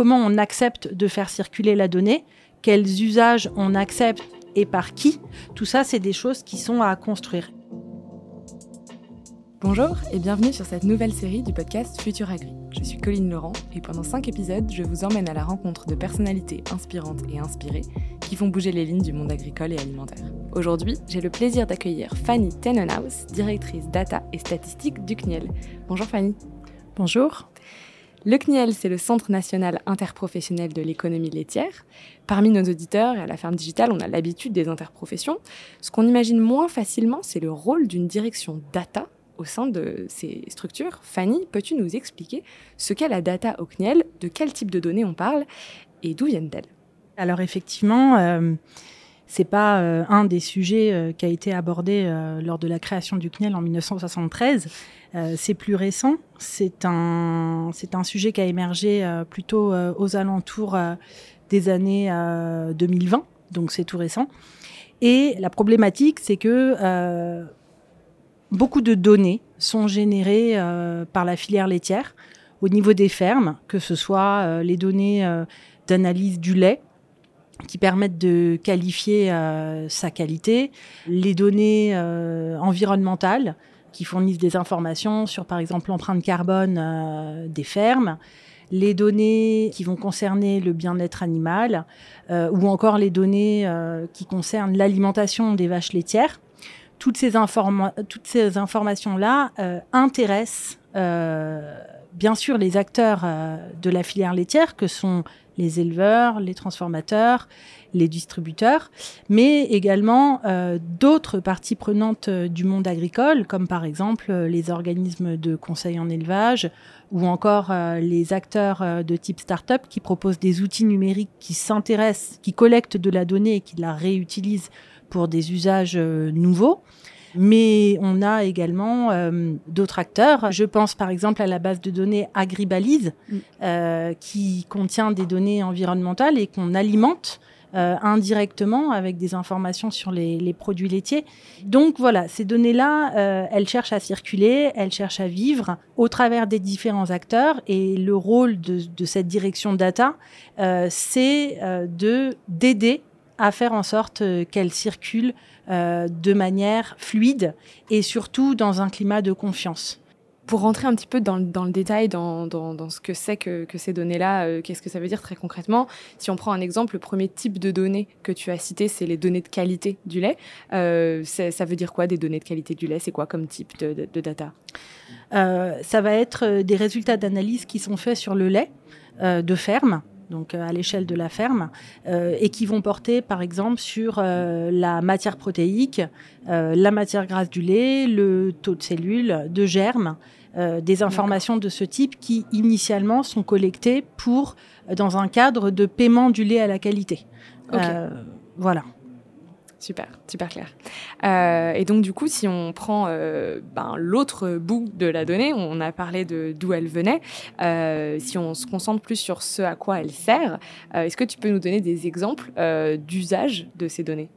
comment on accepte de faire circuler la donnée, quels usages on accepte et par qui. Tout ça, c'est des choses qui sont à construire. Bonjour et bienvenue sur cette nouvelle série du podcast Futur Agri. Je suis Colline Laurent et pendant 5 épisodes, je vous emmène à la rencontre de personnalités inspirantes et inspirées qui font bouger les lignes du monde agricole et alimentaire. Aujourd'hui, j'ai le plaisir d'accueillir Fanny Tenenhaus, directrice data et statistiques du CNIEL. Bonjour Fanny. Bonjour. Le CNIEL, c'est le Centre national interprofessionnel de l'économie laitière. Parmi nos auditeurs et à la ferme digitale, on a l'habitude des interprofessions. Ce qu'on imagine moins facilement, c'est le rôle d'une direction data au sein de ces structures. Fanny, peux-tu nous expliquer ce qu'est la data au CNIEL, de quel type de données on parle et d'où viennent-elles? Alors effectivement, euh, c'est pas euh, un des sujets euh, qui a été abordé euh, lors de la création du CNIEL en 1973. c'est plus récent. C'est un, c'est un sujet qui a émergé plutôt aux alentours des années 2020, donc c'est tout récent. Et la problématique, c'est que beaucoup de données sont générées par la filière laitière au niveau des fermes, que ce soit les données d'analyse du lait qui permettent de qualifier sa qualité, les données environnementales qui fournissent des informations sur par exemple l'empreinte carbone des fermes, les données qui vont concerner le bien-être animal ou encore les données qui concernent l'alimentation des vaches laitières. Toutes ces, toutes ces informations-là euh, intéressent euh, bien sûr les acteurs euh, de la filière laitière, que sont les éleveurs, les transformateurs, les distributeurs, mais également d'autres parties prenantes du monde agricole, comme par exemple les organismes de conseil en élevage ou encore les acteurs de type start-up qui proposent des outils numériques qui s'intéressent, qui collectent de la donnée et qui la réutilisent pour des usages euh, nouveaux. Mais on a également euh, d'autres acteurs. Je pense par exemple à la base de données Agribalise, mm. euh, qui contient des données environnementales et qu'on alimente indirectement avec des informations sur les, produits laitiers. Donc voilà, ces données-là, elles cherchent à circuler, elles cherchent à vivre au travers des différents acteurs. Et le rôle de, de cette direction data, c'est de d'aider à faire en sorte euh, qu'elle circule euh, de manière fluide et surtout dans un climat de confiance. Pour rentrer un petit peu dans, le détail, dans, ce que c'est que, ces données-là, euh, qu'est-ce que ça veut dire très concrètement? Si on prend un exemple, le premier type de données que tu as cité, c'est les données de qualité du lait. ça veut dire quoi des données de qualité du lait? C'est quoi comme type de, data? Ça va être des résultats d'analyse qui sont faits sur le lait de ferme donc euh, à l'échelle de la ferme, euh, et qui vont porter par exemple sur euh, la matière protéique, la matière grasse du lait, le taux de cellules, de germes, des informations de ce type qui initialement sont collectées pour dans un cadre de paiement du lait à la qualité. voilà. Super, super clair. Euh, et donc du coup, si on prend euh, ben, l'autre bout de la donnée, on a parlé de d'où elle venait. Euh, si on se concentre plus sur ce à quoi elle sert, est-ce que tu peux nous donner des exemples d'usage de ces données?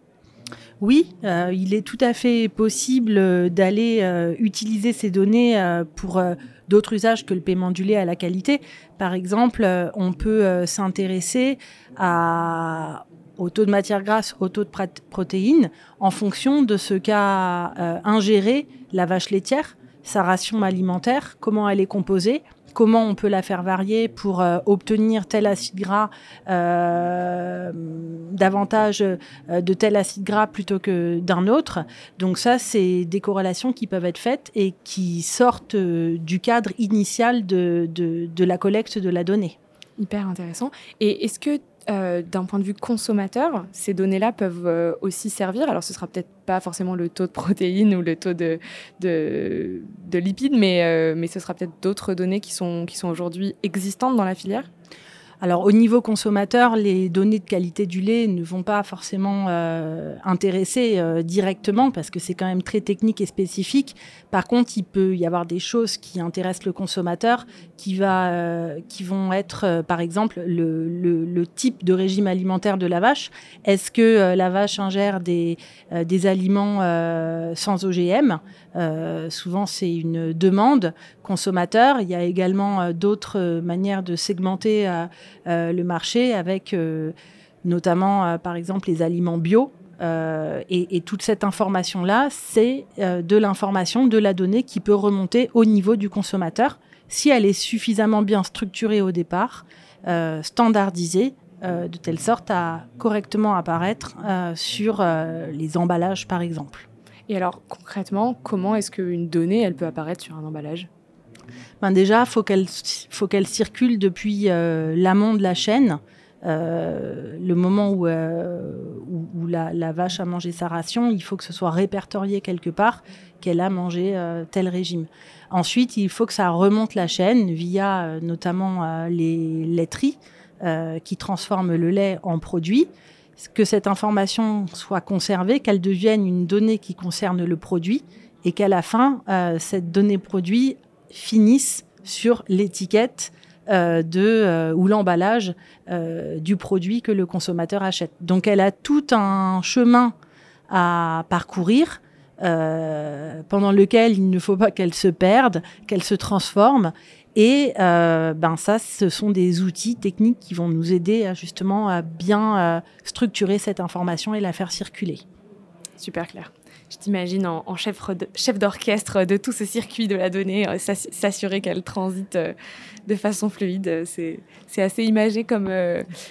Oui, il est tout à fait possible d'aller utiliser ces données pour d'autres usages que le paiement du lait à la qualité. Par exemple, on peut s'intéresser à au taux de matière grasse, au taux de protéines, en fonction de ce qu'a euh, ingéré la vache laitière, sa ration alimentaire, comment elle est composée, comment on peut la faire varier pour euh, obtenir tel acide gras, euh, davantage de tel acide gras plutôt que d'un autre. Donc ça, c'est des corrélations qui peuvent être faites et qui sortent du cadre initial de, de la collecte de la donnée. Hyper intéressant. Et est-ce que euh, d'un point de vue consommateur, ces données-là peuvent euh, aussi servir. Alors, ce sera peut-être pas forcément le taux de protéines ou le taux de, de, lipides, mais, euh, mais ce sera peut-être d'autres données qui sont aujourd'hui existantes dans la filière. Alors au niveau consommateur, les données de qualité du lait ne vont pas forcément euh, intéresser euh, directement parce que c'est quand même très technique et spécifique. Par contre, il peut y avoir des choses qui intéressent le consommateur, qui euh, vont être, par exemple, le, le, type de régime alimentaire de la vache. Est-ce que la vache ingère des, des aliments sans OGM Souvent, c'est une demande consommateur. Il y a également d'autres manières de segmenter le marché avec notamment par exemple les aliments bio. Et, et, toute cette information-là, c'est de l'information, de la donnée qui peut remonter au niveau du consommateur si elle est suffisamment bien structurée au départ, standardisée, de telle sorte à correctement apparaître sur les emballages par exemple. Et alors concrètement, comment est-ce qu'une donnée, elle peut apparaître sur un emballage? Déjà, faut qu'elle faut qu'elle circule depuis euh, l'amont de la chaîne. Euh, le moment où, euh, où, la, vache a mangé sa ration, il faut que ce soit répertorié quelque part qu'elle a mangé tel régime. Ensuite, il faut que ça remonte la chaîne via notamment les laiteries qui transforment le lait en produit que cette information soit conservée, qu'elle devienne une donnée qui concerne le produit et qu'à la fin, cette donnée produit finisse sur l'étiquette euh, de euh, ou l'emballage du produit que le consommateur achète. Donc elle a tout un chemin à parcourir pendant lequel il ne faut pas qu'elle se perde, qu'elle se transforme et euh, ben ça, ce sont des outils techniques qui vont nous aider à, justement à bien euh, structurer cette information et la faire circuler. Super clair. Je t'imagine en, chef d'orchestre de tout ce circuit de la donnée, euh, s'assurer qu'elle transite de façon fluide. C'est assez imagé comme,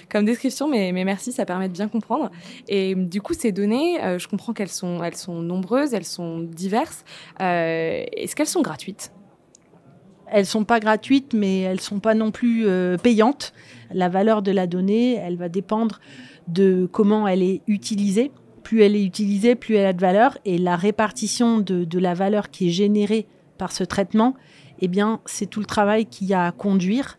comme description, mais, mais, merci, ça permet de bien comprendre. Et du coup, ces données, je comprends qu'elles sont, elles sont nombreuses, elles sont diverses. Est-ce qu'elles sont gratuites? Elles sont pas gratuites, mais elles sont pas non plus euh, payantes. La valeur de la donnée, elle va dépendre de comment elle est utilisée. Plus elle est utilisée, plus elle a de valeur. Et la répartition de, la valeur qui est générée par ce traitement, eh bien, c'est tout le travail qu'il y a à conduire.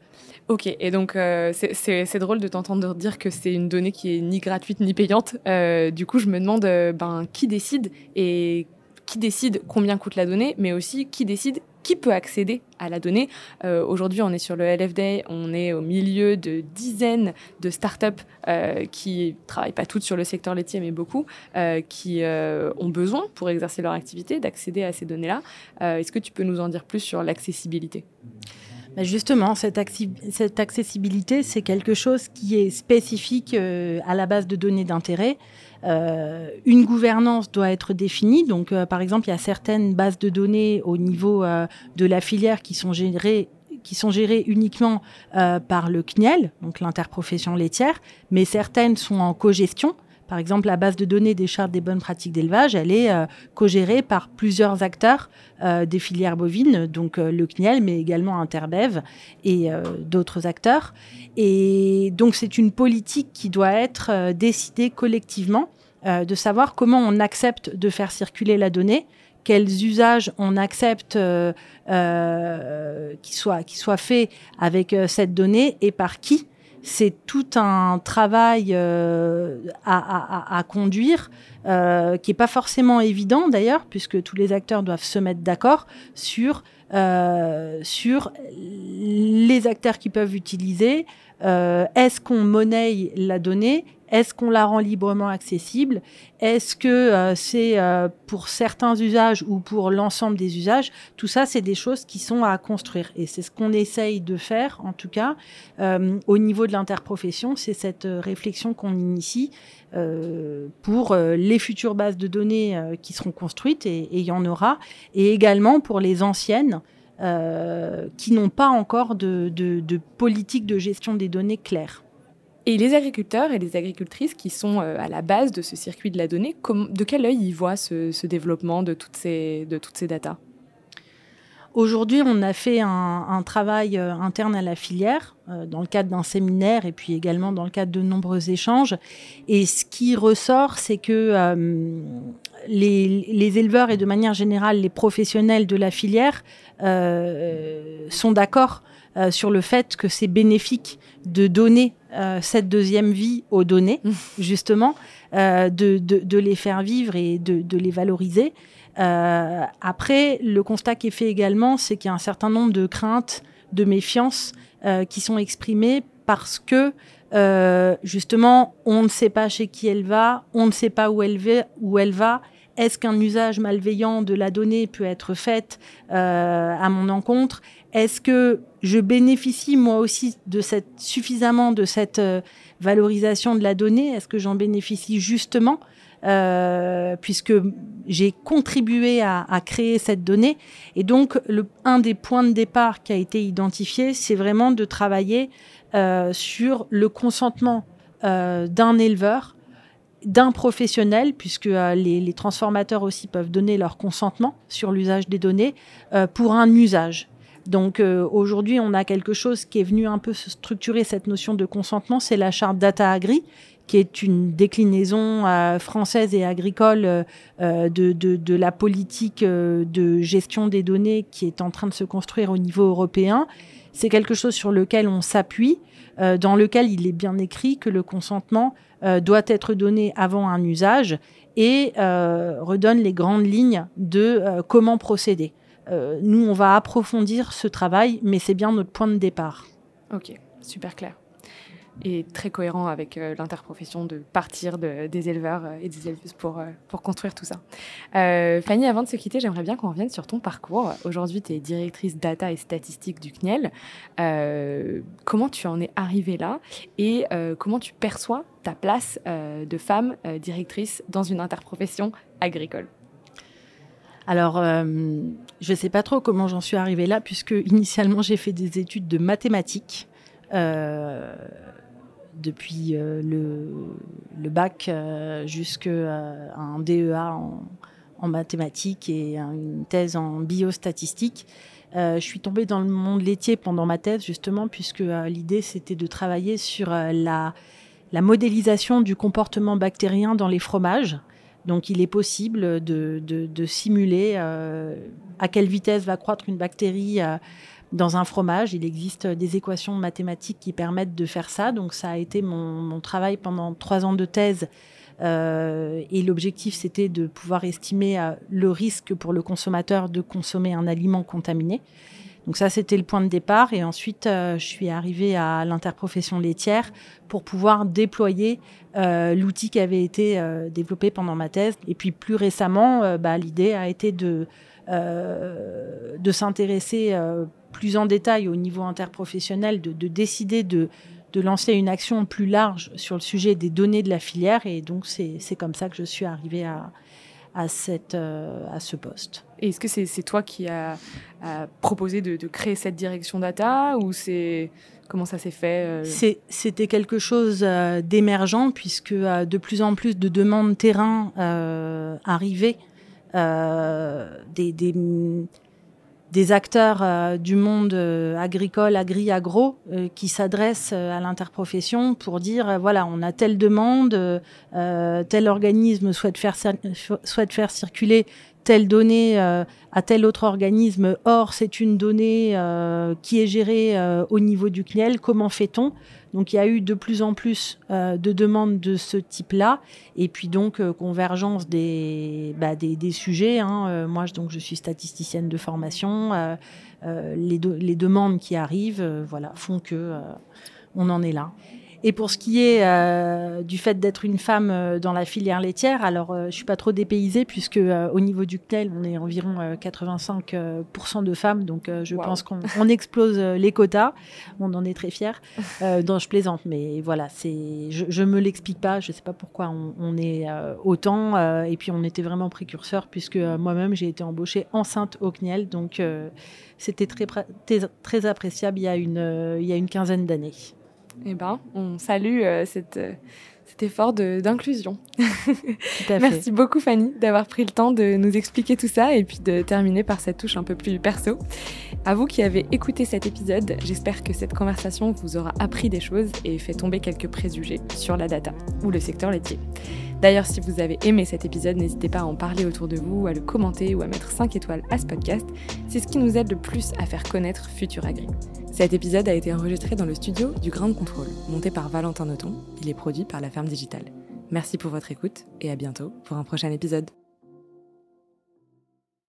Ok, et donc euh, c'est drôle de t'entendre dire que c'est une donnée qui est ni gratuite ni payante. Euh, du coup, je me demande ben, qui décide et qui décide combien coûte la donnée, mais aussi qui décide qui peut accéder à la donnée. Euh, aujourd'hui, on est sur le LFD, on est au milieu de dizaines de startups euh, qui travaillent pas toutes sur le secteur laitier, mais beaucoup, euh, qui euh, ont besoin pour exercer leur activité d'accéder à ces données-là. Est-ce que tu peux nous en dire plus sur l'accessibilité? Bah, Justement, cette, accessibilité, c'est quelque chose qui est spécifique à la base de données d'intérêt. Euh, une gouvernance doit être définie. Donc, euh, par exemple, il y a certaines bases de données au niveau euh, de la filière qui sont gérées qui sont gérées uniquement par le CNIEL, donc l'interprofession laitière, mais certaines sont en co-gestion. Par exemple, la base de données des chartes des bonnes pratiques d'élevage, elle est co-gérée par plusieurs acteurs des filières bovines, donc le CNIEL, mais également Interbev et d'autres acteurs. Et donc, c'est une politique qui doit être décidée collectivement euh, de savoir comment on accepte de faire circuler la donnée, quels usages on accepte euh, euh, qui soient qui soit faits avec cette donnée et par qui. C'est tout un travail à, conduire qui n'est pas forcément évident d'ailleurs, puisque tous les acteurs doivent se mettre d'accord sur, sur les acteurs qui peuvent utiliser, est-ce qu'on monnaie la donnée? Est-ce qu'on la rend librement accessible? Est-ce que euh, c'est euh, pour certains usages ou pour l'ensemble des usages? Tout ça, c'est des choses qui sont à construire. Et c'est ce qu'on essaye de faire, en tout cas, euh, au niveau de l'interprofession. C'est cette réflexion qu'on initie pour les futures bases de données qui seront construites, et il y en aura, et également pour les anciennes. qui n'ont pas encore de, de politique de gestion des données claire. Et les agriculteurs et les agricultrices qui sont euh, à la base de ce circuit de la donnée, de quel œil ils voient ce, développement de toutes ces, de toutes ces datas? Aujourd'hui, on a fait un, travail euh, interne à la filière euh, dans le cadre d'un séminaire et puis également dans le cadre de nombreux échanges. Et ce qui ressort, c'est que les, éleveurs et de manière générale les professionnels de la filière sont d'accord sur le fait que c'est bénéfique de donner euh, cette deuxième vie aux données, mmh. justement, euh, de, de, les faire vivre et de, de les valoriser. après, le constat qui est fait également, c'est qu'il y a un certain nombre de craintes, de méfiances qui sont exprimées parce que justement, on ne sait pas chez qui elle va, on ne sait pas où elle va, où elle va est-ce qu'un usage malveillant de la donnée peut être fait à mon encontre? Est-ce que je bénéficie moi aussi de cette suffisamment de cette euh, valorisation de la donnée? Est-ce que j'en bénéficie justement euh, puisque j'ai contribué à, créer cette donnée? Et donc, un des points de départ qui a été identifié, c'est vraiment de travailler euh, sur le consentement d'un éleveur, d'un professionnel, puisque les, transformateurs aussi peuvent donner leur consentement sur l'usage des données, pour un usage. Donc euh, aujourd'hui, on a quelque chose qui est venu un peu structurer cette notion de consentement, c'est la charte Data Agri, qui est une déclinaison euh, française et agricole euh, de, de, de, la politique de gestion des données qui est en train de se construire au niveau européen. C'est quelque chose sur lequel on s'appuie, dans lequel il est bien écrit que le consentement doit être donné avant un usage et redonne les grandes lignes de comment procéder. Euh, nous, on va approfondir ce travail, mais c'est bien notre point de départ. Ok, super clair. Et très cohérent avec euh, l'interprofession de partir des éleveurs euh, et des éleveuses pour, pour construire tout ça. Fanny, avant de se quitter, j'aimerais bien qu'on revienne sur ton parcours. Aujourd'hui, tu es directrice data et statistique du CNIEL. comment tu en es arrivée là et comment tu perçois ta place de femme directrice dans une interprofession agricole? Alors, euh, je ne sais pas trop comment j'en suis arrivée là, puisque initialement j'ai fait des études de mathématiques. Euh, depuis euh, le, bac jusqu'à un DEA en, mathématiques et une thèse en biostatistique. je suis tombée dans le monde laitier pendant ma thèse, justement, puisque l'idée c'était de travailler sur la modélisation du comportement bactérien dans les fromages. Donc il est possible de, simuler euh, à quelle vitesse va croître une bactérie euh, dans un fromage. Il existe des équations mathématiques qui permettent de faire ça. Donc ça a été mon, travail pendant trois ans de thèse. Euh, et l'objectif, c'était de pouvoir estimer le risque pour le consommateur de consommer un aliment contaminé. Donc ça, c'était le point de départ. Et ensuite, euh, je suis arrivée à l'interprofession laitière pour pouvoir déployer euh, l'outil qui avait été euh, développé pendant ma thèse. Et puis plus récemment, bah, l'idée a été de, de s'intéresser plus en détail au niveau interprofessionnel, de, de décider de, de lancer une action plus large sur le sujet des données de la filière. Et donc, c'est comme ça que je suis arrivée à, à, cette, à ce poste. Est-ce que c'est toi qui as proposé de, créer cette direction data ou c'est comment ça s'est fait euh? C'était quelque chose euh, d'émergent puisque euh, de plus en plus de demandes terrain arrivaient, des, des, des, acteurs du monde agricole, agri-agro, qui s'adressent à l'interprofession pour dire voilà, on a telle demande, tel organisme souhaite faire, souhaite faire circuler telle donnée euh, à tel autre organisme, or c'est une donnée euh, qui est gérée euh, au niveau du CNIEL, comment fait-on? Donc il y a eu de plus en plus de demandes de ce type-là, et puis donc convergence des, bah, des, des, sujets. Hein. moi, donc, je suis statisticienne de formation. les, les, demandes qui arrivent voilà, font que on en est là. Et pour ce qui est euh, du fait d'être une femme euh, dans la filière laitière, alors euh, je suis pas trop dépaysée puisque au niveau du CNEL, on est environ 85% de femmes, donc je pense qu'on explose les quotas. On en est très fiers. donc je plaisante, mais voilà, c'est, je, je me l'explique pas. Je sais pas pourquoi on, on est autant. et puis on était vraiment précurseurs puisque moi-même j'ai été embauchée enceinte au CNEL, donc c'était très, très, très appréciable il y a une, il y a une quinzaine d'années. Eh ben, on salue euh, cette, euh, cet effort d'inclusion. Merci beaucoup Fanny d'avoir pris le temps de nous expliquer tout ça et puis de terminer par cette touche un peu plus perso. À vous qui avez écouté cet épisode, j'espère que cette conversation vous aura appris des choses et fait tomber quelques préjugés sur la data ou le secteur laitier. D'ailleurs, si vous avez aimé cet épisode, n'hésitez pas à en parler autour de vous, à le commenter ou à mettre 5 étoiles à ce podcast. C'est ce qui nous aide le plus à faire connaître Futur Agri. Cet épisode a été enregistré dans le studio du Grand Contrôle, monté par Valentin Noton. Il est produit par la Ferme Digitale. Merci pour votre écoute et à bientôt pour un prochain épisode.